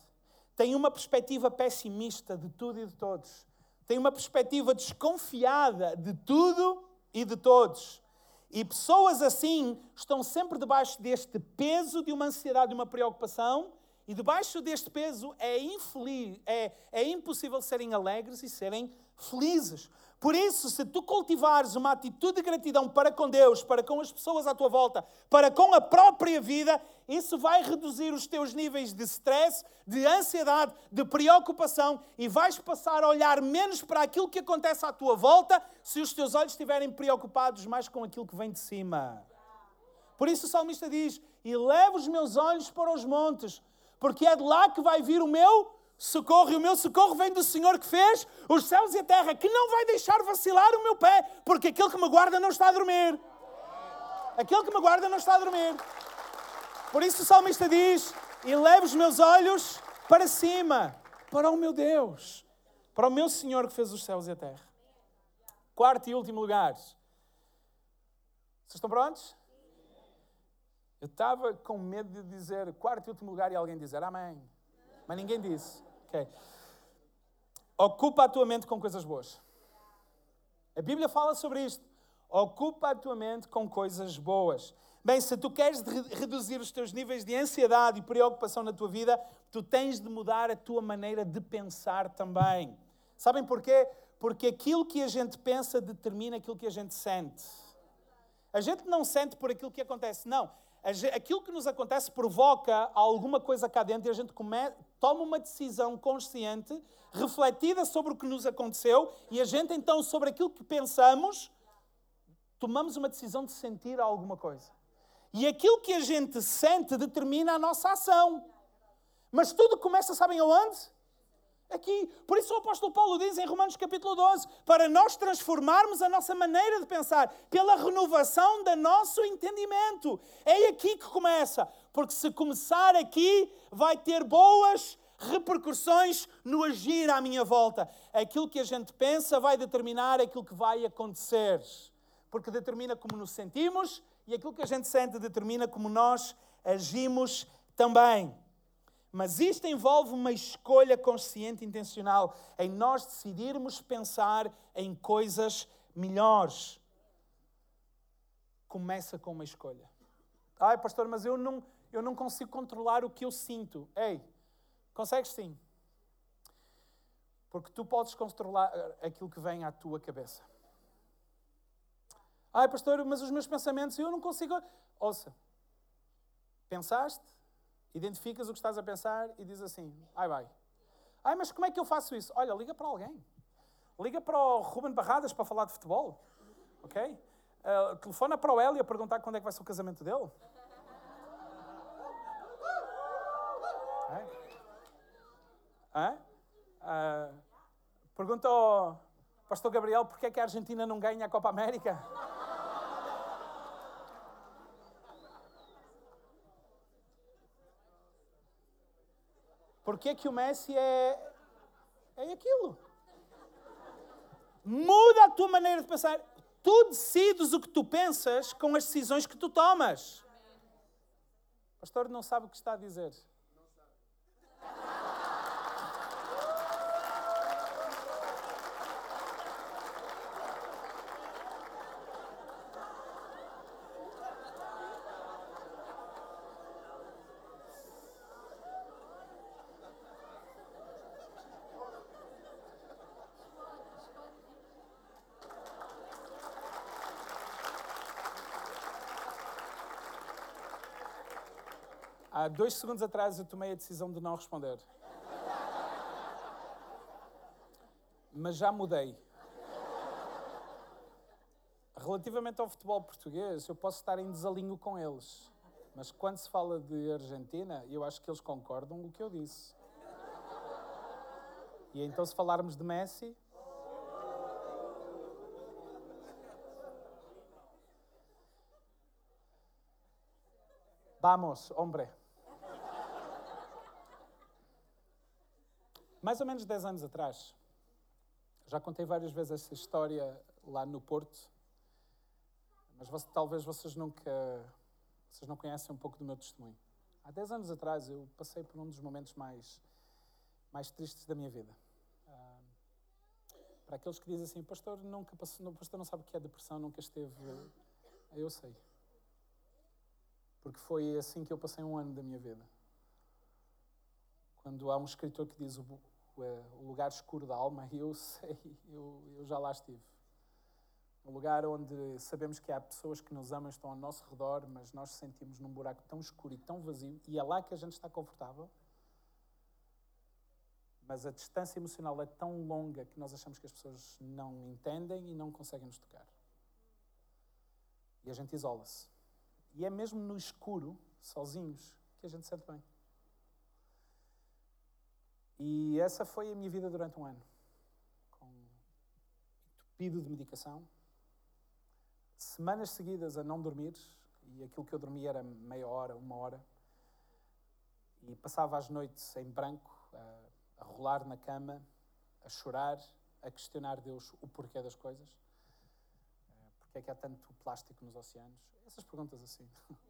Têm uma perspectiva pessimista de tudo e de todos. Têm uma perspectiva desconfiada de tudo e de todos. E pessoas assim estão sempre debaixo deste peso de uma ansiedade, de uma preocupação, e debaixo deste peso é, infeliz, é, é impossível serem alegres e serem felizes. Por isso, se tu cultivares uma atitude de gratidão para com Deus, para com as pessoas à tua volta, para com a própria vida, isso vai reduzir os teus níveis de stress, de ansiedade, de preocupação e vais passar a olhar menos para aquilo que acontece à tua volta se os teus olhos estiverem preocupados mais com aquilo que vem de cima. Por isso o salmista diz: E levo os meus olhos para os montes, porque é de lá que vai vir o meu socorro, e o meu socorro vem do Senhor que fez os céus e a terra, que não vai deixar vacilar o meu pé, porque aquele que me guarda não está a dormir. Aquele que me guarda não está a dormir. Por isso o salmista diz: E levo os meus olhos para cima, para o meu Deus, para o meu Senhor que fez os céus e a terra. Quarto e último lugar. Vocês estão prontos? Eu estava com medo de dizer quarto e último lugar e alguém dizer amém. Mas ninguém disse. Okay. Ocupa a tua mente com coisas boas. A Bíblia fala sobre isto. Ocupa a tua mente com coisas boas. Bem, se tu queres reduzir os teus níveis de ansiedade e preocupação na tua vida, tu tens de mudar a tua maneira de pensar também. Sabem porquê? Porque aquilo que a gente pensa determina aquilo que a gente sente. A gente não sente por aquilo que acontece, não aquilo que nos acontece provoca alguma coisa cá dentro e a gente come, toma uma decisão consciente, refletida sobre o que nos aconteceu, e a gente então, sobre aquilo que pensamos, tomamos uma decisão de sentir alguma coisa. E aquilo que a gente sente determina a nossa ação. Mas tudo começa, sabem aonde? Aqui. Por isso o apóstolo Paulo diz em Romanos capítulo 12, para nós transformarmos a nossa maneira de pensar pela renovação do nosso entendimento. É aqui que começa, porque se começar aqui, vai ter boas repercussões no agir à minha volta. Aquilo que a gente pensa vai determinar aquilo que vai acontecer, porque determina como nos sentimos e aquilo que a gente sente determina como nós agimos também. Mas isto envolve uma escolha consciente e intencional, em nós decidirmos pensar em coisas melhores. Começa com uma escolha. Ai, pastor, mas eu não, eu não consigo controlar o que eu sinto. Ei, consegues sim. Porque tu podes controlar aquilo que vem à tua cabeça. Ai, pastor, mas os meus pensamentos eu não consigo. Ouça, pensaste, Identificas o que estás a pensar e diz assim: ai vai. Ai, mas como é que eu faço isso? Olha, liga para alguém. Liga para o Ruben Barradas para falar de futebol. Ok? Uh, telefona para o Hélio a perguntar quando é que vai ser o casamento dele. [laughs] Hã? Ah, pergunta ao pastor Gabriel porque é que a Argentina não ganha a Copa América. Porque é que o Messi é, é aquilo? Muda a tua maneira de pensar. Tu decides o que tu pensas com as decisões que tu tomas. O pastor não sabe o que está a dizer. Há dois segundos atrás eu tomei a decisão de não responder. Mas já mudei. Relativamente ao futebol português, eu posso estar em desalinho com eles. Mas quando se fala de Argentina, eu acho que eles concordam com o que eu disse. E então, se falarmos de Messi, Vamos, hombre. Mais ou menos 10 anos atrás, já contei várias vezes essa história lá no Porto, mas você, talvez vocês nunca, vocês não conhecem um pouco do meu testemunho. Há 10 anos atrás eu passei por um dos momentos mais, mais tristes da minha vida. Ah, para aqueles que dizem assim, pastor, nunca passou, pastor não sabe o que é depressão, nunca esteve... Eu sei. Porque foi assim que eu passei um ano da minha vida. Quando há um escritor que diz o, o lugar escuro da alma, [laughs] eu sei, eu, eu já lá estive. Um lugar onde sabemos que há pessoas que nos amam, estão ao nosso redor, mas nós sentimos num buraco tão escuro e tão vazio, e é lá que a gente está confortável. Mas a distância emocional é tão longa que nós achamos que as pessoas não entendem e não conseguem nos tocar. E a gente isola-se. E é mesmo no escuro, sozinhos, que a gente sente bem. E essa foi a minha vida durante um ano. Com entupido de medicação, semanas seguidas a não dormir, e aquilo que eu dormia era meia hora, uma hora, e passava as noites em branco, a, a rolar na cama, a chorar, a questionar Deus o porquê das coisas. Eh, porque é que há tanto plástico nos oceanos? Essas perguntas assim. [laughs]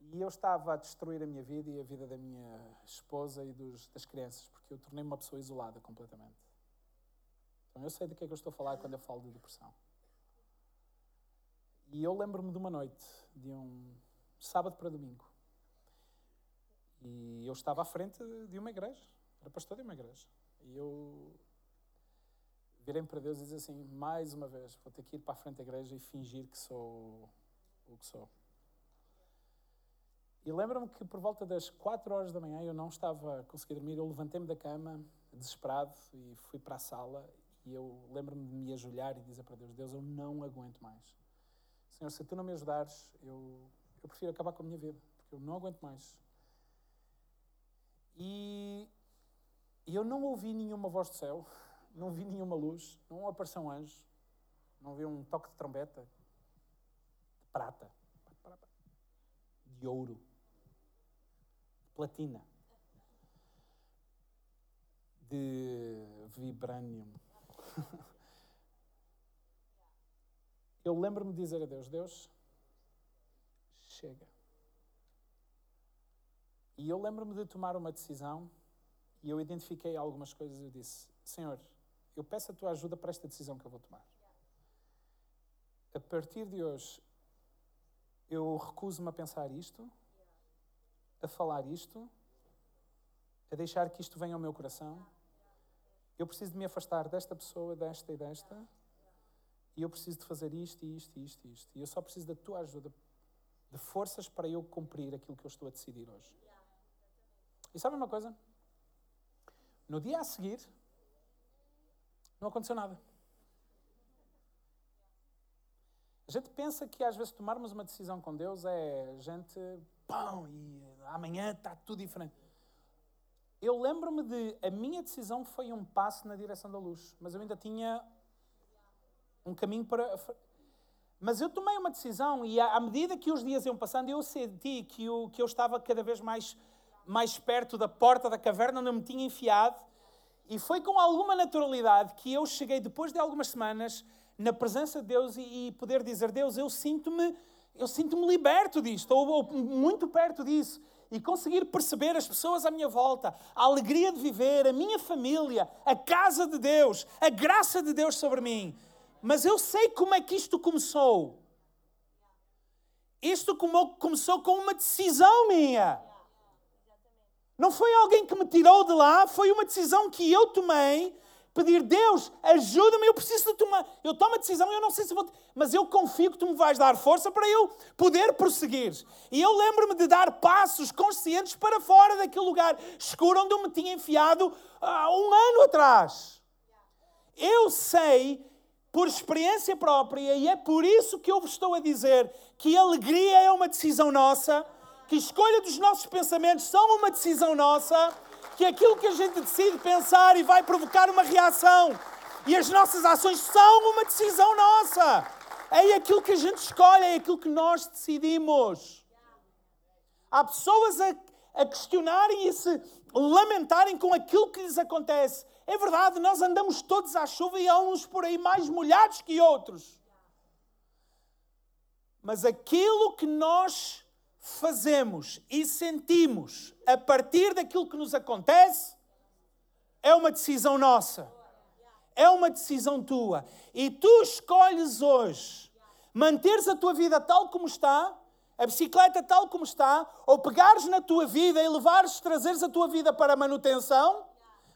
E eu estava a destruir a minha vida e a vida da minha esposa e dos, das crianças, porque eu tornei-me uma pessoa isolada completamente. Então eu sei do que é que eu estou a falar quando eu falo de depressão. E eu lembro-me de uma noite, de um sábado para domingo. E eu estava à frente de uma igreja, era pastor de uma igreja. E eu virei para Deus e disse assim: mais uma vez, vou ter que ir para a frente da igreja e fingir que sou o que sou. E lembro-me que por volta das 4 horas da manhã eu não estava a conseguir dormir, eu levantei-me da cama, desesperado, e fui para a sala. E eu lembro-me de me ajoelhar e dizer para Deus: Deus, eu não aguento mais. Senhor, se tu não me ajudares, eu, eu prefiro acabar com a minha vida, porque eu não aguento mais. E, e eu não ouvi nenhuma voz do céu, não vi nenhuma luz, não apareceu um anjo, não vi um toque de trombeta de prata, de ouro, platina, de vibranium. [laughs] Eu lembro-me de dizer a Deus: Deus, chega. E eu lembro-me de tomar uma decisão e eu identifiquei algumas coisas e eu disse: Senhor, eu peço a tua ajuda para esta decisão que eu vou tomar. A partir de hoje, eu recuso-me a pensar isto, a falar isto, a deixar que isto venha ao meu coração. Eu preciso de me afastar desta pessoa, desta e desta, e eu preciso de fazer isto, e isto, e isto, e isto. E eu só preciso da tua ajuda, de forças para eu cumprir aquilo que eu estou a decidir hoje. E sabe uma coisa? No dia a seguir, não aconteceu nada. A gente pensa que às vezes tomarmos uma decisão com Deus é a gente, pão, e amanhã está tudo diferente. eu lembro-me de. A minha decisão foi um passo na direção da luz, mas eu ainda tinha um caminho para. Mas eu tomei uma decisão e à medida que os dias iam passando, eu senti que eu, que eu estava cada vez mais, mais perto da porta da caverna onde eu me tinha enfiado. E foi com alguma naturalidade que eu cheguei, depois de algumas semanas, na presença de Deus e, e poder dizer: Deus, eu sinto-me eu sinto-me liberto disto, ou, ou muito perto disso e conseguir perceber as pessoas à minha volta, a alegria de viver, a minha família, a casa de Deus, a graça de Deus sobre mim. Mas eu sei como é que isto começou. Isto começou com uma decisão minha. Não foi alguém que me tirou de lá, foi uma decisão que eu tomei pedir, Deus, ajuda-me, eu preciso de tomar. Eu tomo a decisão, eu não sei se vou. Mas eu confio que tu me vais dar força para eu poder prosseguir. E eu lembro-me de dar passos conscientes para fora daquele lugar escuro onde eu me tinha enfiado há um ano atrás. Eu sei, por experiência própria, e é por isso que eu vos estou a dizer que alegria é uma decisão nossa, que escolha dos nossos pensamentos são uma decisão nossa que aquilo que a gente decide pensar e vai provocar uma reação. E as nossas ações são uma decisão nossa. É aquilo que a gente escolhe, é aquilo que nós decidimos. Há pessoas a, a questionarem e se lamentarem com aquilo que lhes acontece. É verdade, nós andamos todos à chuva e há uns por aí mais molhados que outros. Mas aquilo que nós fazemos e sentimos a partir daquilo que nos acontece é uma decisão nossa. É uma decisão tua. E tu escolhes hoje manteres a tua vida tal como está, a bicicleta tal como está, ou pegares na tua vida e levares, trazeres a tua vida para a manutenção.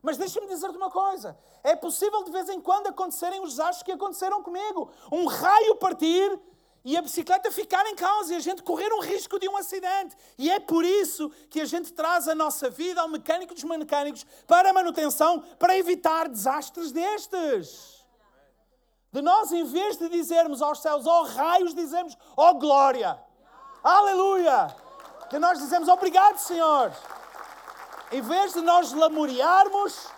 Mas deixa-me dizer-te uma coisa: é possível de vez em quando acontecerem os desastres que aconteceram comigo. Um raio partir e a bicicleta ficar em causa e a gente correr um risco de um acidente. E é por isso que a gente traz a nossa vida ao mecânico dos mecânicos para manutenção, para evitar desastres destes. De nós, em vez de dizermos aos céus, ó oh, raios, dizemos, ó oh, glória. Aleluia! De nós dizemos, obrigado, Senhor. Em vez de nós lamuriarmos,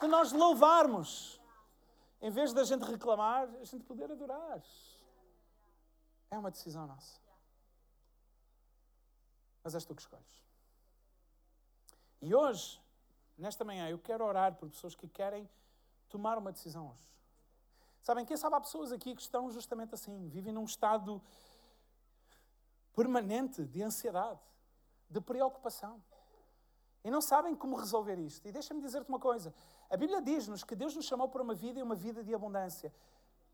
de nós louvarmos. Em vez da gente reclamar, a gente poder adorar. É uma decisão nossa. Mas és tu que escolhes. E hoje, nesta manhã, eu quero orar por pessoas que querem tomar uma decisão hoje. Sabem, quem sabe há pessoas aqui que estão justamente assim, vivem num estado permanente de ansiedade, de preocupação. E não sabem como resolver isto. E deixa-me dizer-te uma coisa: a Bíblia diz-nos que Deus nos chamou para uma vida e uma vida de abundância.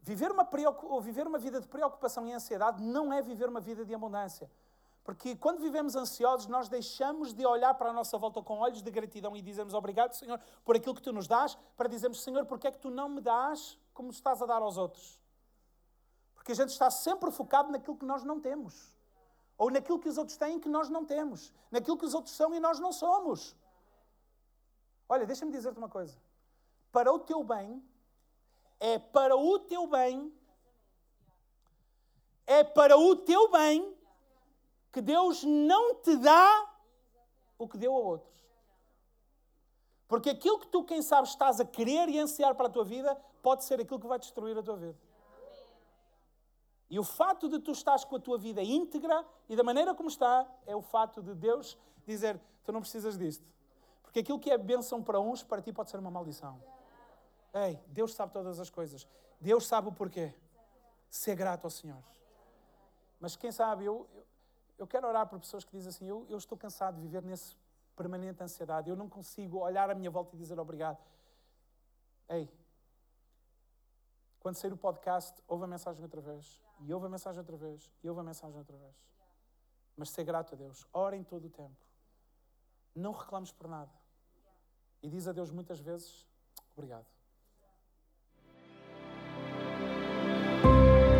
Viver uma, ou viver uma vida de preocupação e ansiedade não é viver uma vida de abundância. Porque quando vivemos ansiosos, nós deixamos de olhar para a nossa volta com olhos de gratidão e dizemos obrigado, Senhor, por aquilo que tu nos dás, para dizermos, Senhor, porque é que tu não me dás como estás a dar aos outros? Porque a gente está sempre focado naquilo que nós não temos. Ou naquilo que os outros têm que nós não temos. Naquilo que os outros são e nós não somos. Olha, deixa-me dizer-te uma coisa. Para o teu bem, é para o teu bem, é para o teu bem que Deus não te dá o que deu a outros. Porque aquilo que tu, quem sabe, estás a querer e ansiar para a tua vida, pode ser aquilo que vai destruir a tua vida. E o fato de tu estás com a tua vida íntegra e da maneira como está, é o fato de Deus dizer: tu não precisas disto. Porque aquilo que é bênção para uns, para ti pode ser uma maldição. Ei, Deus sabe todas as coisas. Deus sabe o porquê. Ser grato ao Senhor. Mas quem sabe, eu, eu, eu quero orar por pessoas que dizem assim: eu, eu estou cansado de viver nesse permanente ansiedade. Eu não consigo olhar à minha volta e dizer obrigado. Ei, quando sair o podcast, ouve a mensagem outra vez, e ouve a mensagem outra vez, e ouve a mensagem outra vez. Mas ser grato a Deus. Ora em todo o tempo. Não reclames por nada. E diz a Deus muitas vezes: Obrigado.